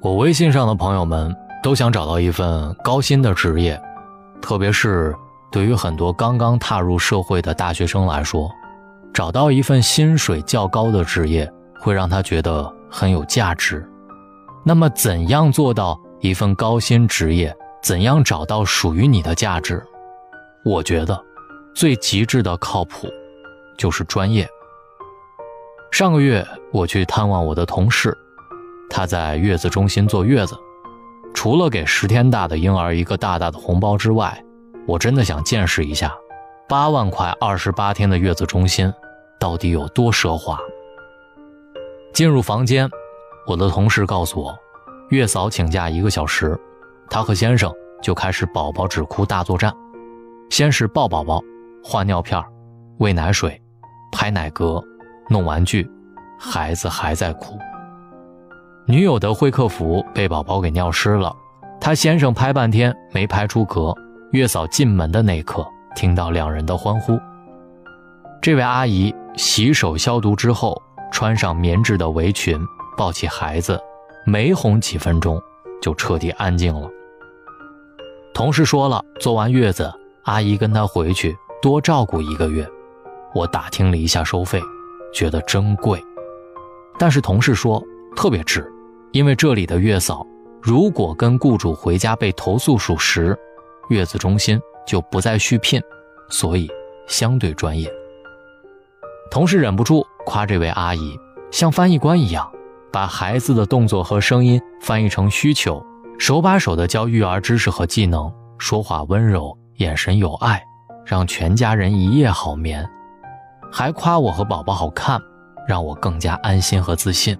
我微信上的朋友们都想找到一份高薪的职业，特别是对于很多刚刚踏入社会的大学生来说，找到一份薪水较高的职业会让他觉得很有价值。那么，怎样做到一份高薪职业？怎样找到属于你的价值？我觉得，最极致的靠谱，就是专业。上个月我去探望我的同事，他在月子中心坐月子，除了给十天大的婴儿一个大大的红包之外，我真的想见识一下，八万块二十八天的月子中心到底有多奢华。进入房间，我的同事告诉我，月嫂请假一个小时。她和先生就开始宝宝止哭大作战，先是抱宝宝、换尿片、喂奶水、拍奶嗝、弄玩具，孩子还在哭。女友的会客服被宝宝给尿湿了，她先生拍半天没拍出嗝。月嫂进门的那刻，听到两人的欢呼。这位阿姨洗手消毒之后，穿上棉质的围裙，抱起孩子，没哄几分钟，就彻底安静了。同事说了，坐完月子，阿姨跟他回去多照顾一个月。我打听了一下收费，觉得真贵。但是同事说特别值，因为这里的月嫂如果跟雇主回家被投诉属实，月子中心就不再续聘，所以相对专业。同事忍不住夸这位阿姨像翻译官一样，把孩子的动作和声音翻译成需求。手把手的教育儿知识和技能，说话温柔，眼神有爱，让全家人一夜好眠，还夸我和宝宝好看，让我更加安心和自信。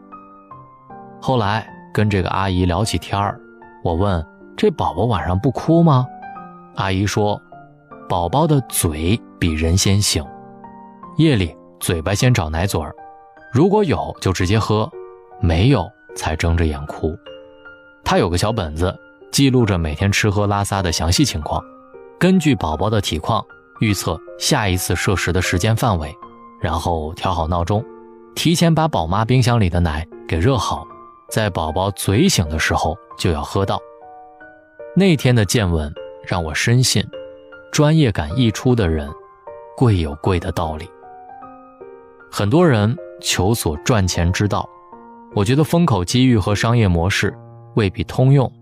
后来跟这个阿姨聊起天儿，我问这宝宝晚上不哭吗？阿姨说，宝宝的嘴比人先醒，夜里嘴巴先找奶嘴儿，如果有就直接喝，没有才睁着眼哭。他有个小本子，记录着每天吃喝拉撒的详细情况，根据宝宝的体况预测下一次摄食的时间范围，然后调好闹钟，提前把宝妈冰箱里的奶给热好，在宝宝嘴醒的时候就要喝到。那天的见闻让我深信，专业感溢出的人，贵有贵的道理。很多人求索赚钱之道，我觉得风口机遇和商业模式。未必通用，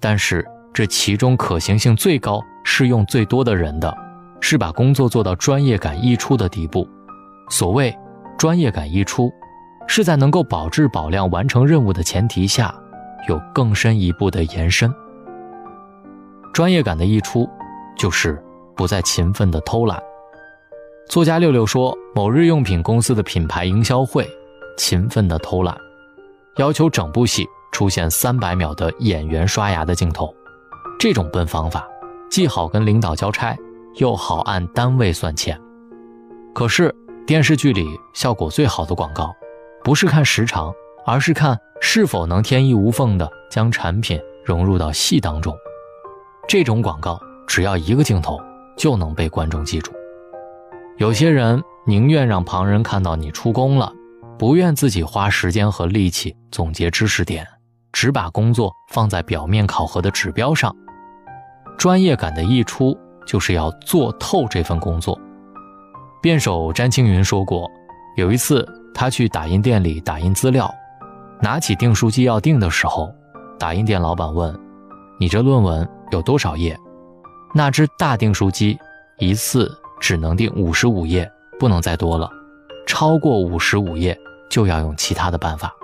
但是这其中可行性最高、适用最多的人的，是把工作做到专业感溢出的地步。所谓专业感溢出，是在能够保质保量完成任务的前提下，有更深一步的延伸。专业感的溢出，就是不再勤奋的偷懒。作家六六说，某日用品公司的品牌营销会，勤奋的偷懒，要求整部戏。出现三百秒的演员刷牙的镜头，这种笨方法，既好跟领导交差，又好按单位算钱。可是电视剧里效果最好的广告，不是看时长，而是看是否能天衣无缝的将产品融入到戏当中。这种广告只要一个镜头就能被观众记住。有些人宁愿让旁人看到你出工了，不愿自己花时间和力气总结知识点。只把工作放在表面考核的指标上，专业感的溢出就是要做透这份工作。辩手詹青云说过，有一次他去打印店里打印资料，拿起订书机要订的时候，打印店老板问：“你这论文有多少页？”那只大订书机一次只能订五十五页，不能再多了，超过五十五页就要用其他的办法。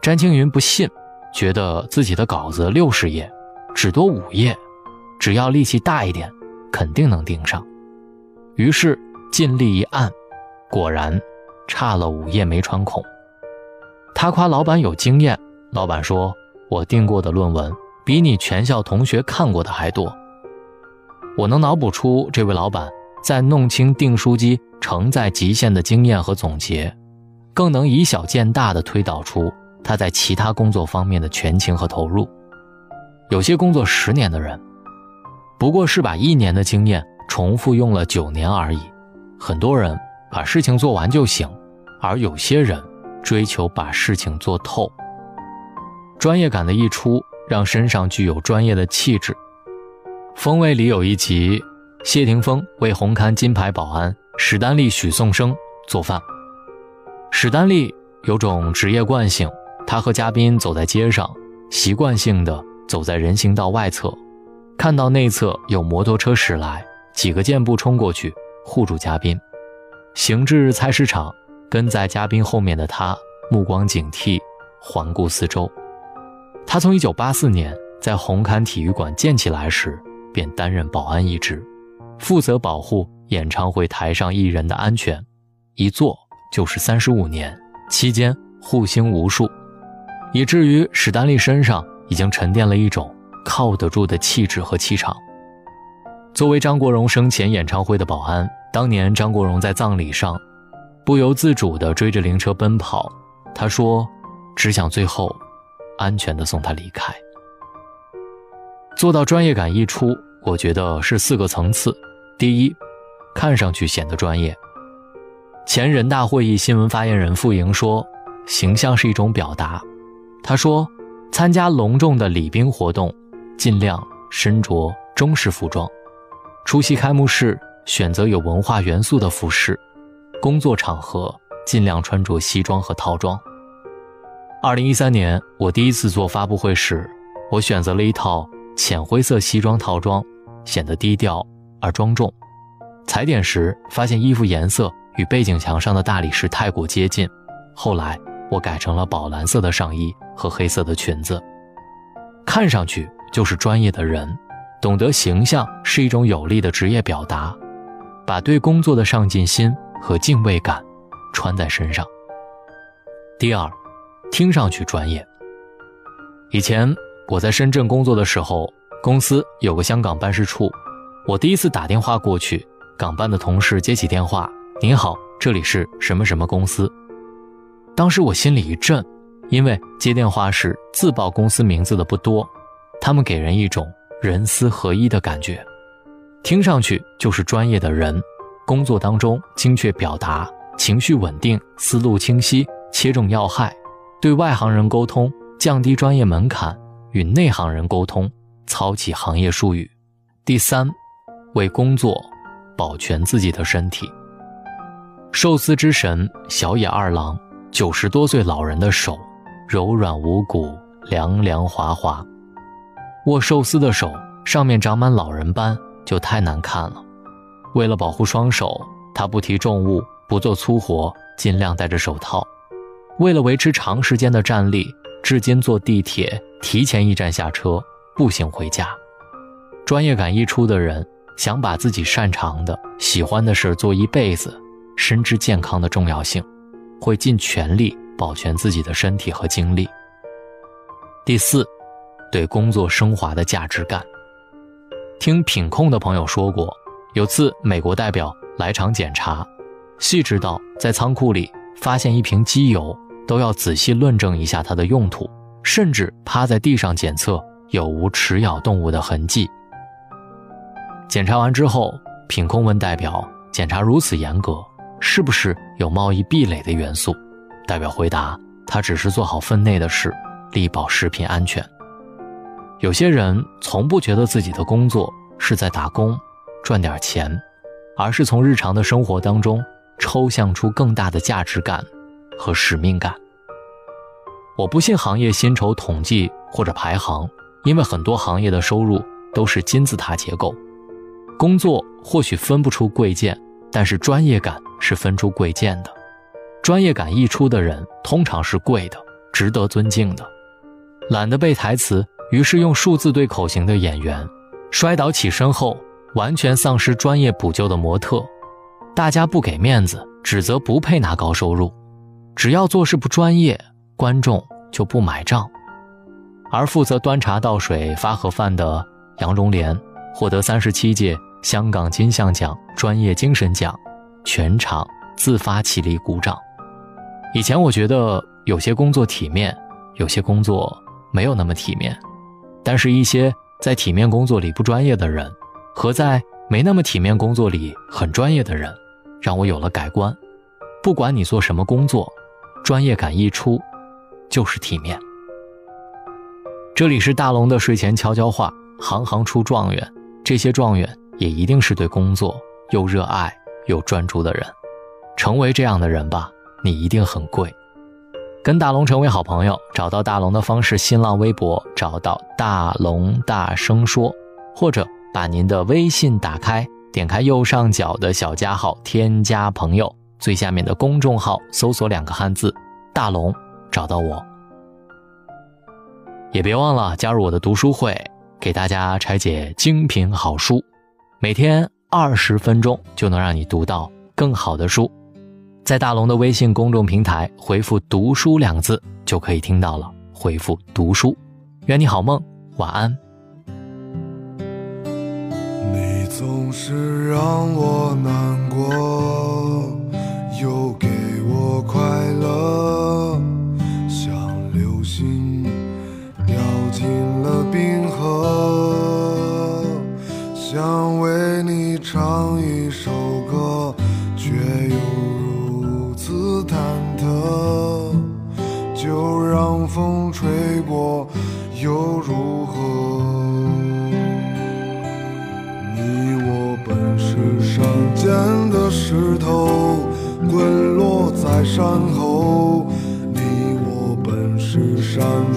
詹青云不信。觉得自己的稿子六十页，只多五页，只要力气大一点，肯定能订上。于是尽力一按，果然差了五页没穿孔。他夸老板有经验，老板说：“我订过的论文比你全校同学看过的还多。”我能脑补出这位老板在弄清订书机承载极限的经验和总结，更能以小见大的推导出。他在其他工作方面的全情和投入，有些工作十年的人，不过是把一年的经验重复用了九年而已。很多人把事情做完就行，而有些人追求把事情做透。专业感的溢出，让身上具有专业的气质。《风味》里有一集，谢霆锋为红磡金牌保安史丹利许颂生做饭。史丹利有种职业惯性，他和嘉宾走在街上，习惯性的走在人行道外侧，看到内侧有摩托车驶来，几个箭步冲过去护住嘉宾。行至菜市场，跟在嘉宾后面的他目光警惕，环顾四周。他从1984年在红磡体育馆建起来时，便担任保安一职，负责保护演唱会台上艺人的安全，一做就是三十五年，期间护星无数，以至于史丹利身上已经沉淀了一种靠得住的气质和气场。作为张国荣生前演唱会的保安，当年张国荣在葬礼上，不由自主地追着灵车奔跑，他说：“只想最后。”安全的送他离开。做到专业感溢出，我觉得是四个层次。第一，看上去显得专业。前人大会议新闻发言人傅莹说：“形象是一种表达。”他说：“参加隆重的礼宾活动，尽量身着中式服装；出席开幕式，选择有文化元素的服饰；工作场合，尽量穿着西装和套装。”二零一三年，我第一次做发布会时，我选择了一套浅灰色西装套装，显得低调而庄重。踩点时发现衣服颜色与背景墙上的大理石太过接近，后来我改成了宝蓝色的上衣和黑色的裙子。看上去就是专业的人，懂得形象是一种有力的职业表达，把对工作的上进心和敬畏感穿在身上。第二。听上去专业。以前我在深圳工作的时候，公司有个香港办事处，我第一次打电话过去，港办的同事接起电话：“您好，这里是什么什么公司。”当时我心里一震，因为接电话时自报公司名字的不多，他们给人一种人思合一的感觉，听上去就是专业的人，工作当中精确表达，情绪稳定，思路清晰，切中要害。对外行人沟通，降低专业门槛；与内行人沟通，操起行业术语。第三，为工作保全自己的身体。寿司之神小野二郎，九十多岁老人的手柔软无骨，凉凉滑滑。握寿司的手上面长满老人斑，就太难看了。为了保护双手，他不提重物，不做粗活，尽量戴着手套。为了维持长时间的站立，至今坐地铁提前一站下车，步行回家。专业感一出的人，想把自己擅长的、喜欢的事做一辈子，深知健康的重要性，会尽全力保全自己的身体和精力。第四，对工作升华的价值感。听品控的朋友说过，有次美国代表来厂检查，细致到在仓库里发现一瓶机油。都要仔细论证一下它的用途，甚至趴在地上检测有无齿咬动物的痕迹。检查完之后，品控问代表：“检查如此严格，是不是有贸易壁垒的元素？”代表回答：“他只是做好分内的事，力保食品安全。”有些人从不觉得自己的工作是在打工，赚点钱，而是从日常的生活当中抽象出更大的价值感。和使命感。我不信行业薪酬统计或者排行，因为很多行业的收入都是金字塔结构。工作或许分不出贵贱，但是专业感是分出贵贱的。专业感溢出的人通常是贵的，值得尊敬的。懒得背台词，于是用数字对口型的演员，摔倒起身后完全丧失专业补救的模特，大家不给面子，指责不配拿高收入。只要做事不专业，观众就不买账。而负责端茶倒水、发盒饭的杨荣莲，获得三十七届香港金像奖专业精神奖，全场自发起立鼓掌。以前我觉得有些工作体面，有些工作没有那么体面，但是一些在体面工作里不专业的人，和在没那么体面工作里很专业的人，让我有了改观。不管你做什么工作。专业感一出，就是体面。这里是大龙的睡前悄悄话，行行出状元，这些状元也一定是对工作又热爱又专注的人。成为这样的人吧，你一定很贵。跟大龙成为好朋友，找到大龙的方式：新浪微博找到大龙大声说，或者把您的微信打开，点开右上角的小加号，添加朋友，最下面的公众号搜索两个汉字“大龙”，找到我。也别忘了加入我的读书会，给大家拆解精品好书，每天二十分钟就能让你读到更好的书。在大龙的微信公众平台回复“读书”两个字就可以听到了。回复“读书”，愿你好梦，晚安。你总是让我难过，又给我快乐，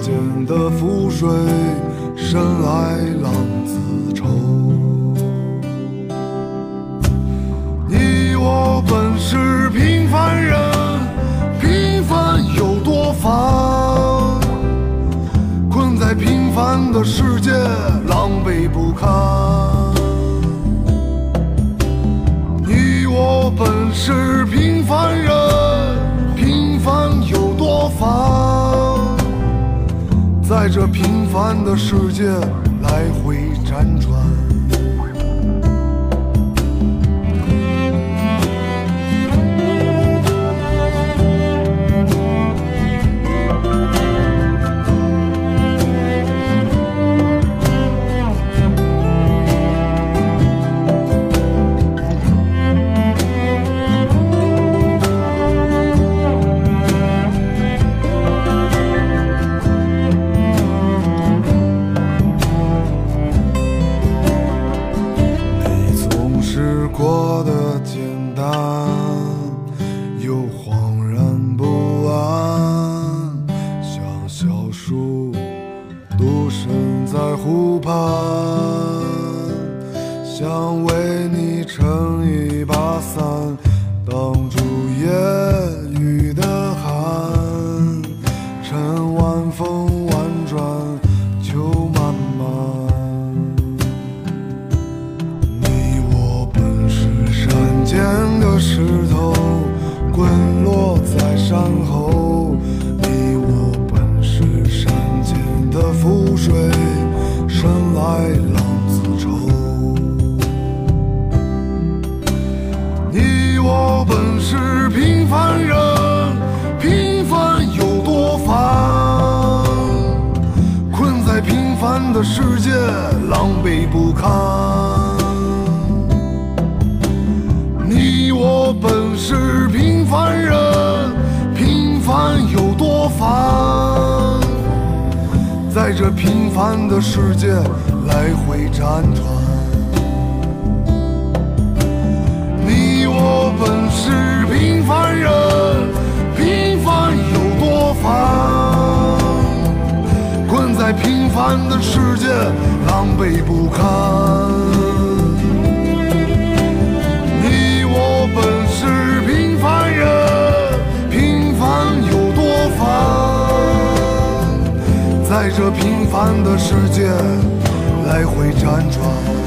间的浮水，深来浪平凡的世界来回辗转。湖畔想为你撑一把伞，挡住夜雨的寒。趁晚风婉转，秋漫漫。你我本是山间的石头，滚落在山后。你我本是山间的浮水，浪子愁。你。我本是平凡人，平凡有多烦？困在平凡的世界，狼狈不堪。你我本是平凡人，平凡有多烦？在这平凡的世界来回辗转。你我本是平凡人，平凡有多烦？困在平凡的世界，狼狈不堪。你我本是平凡人，平凡有多烦？在这平凡的世界来回辗转。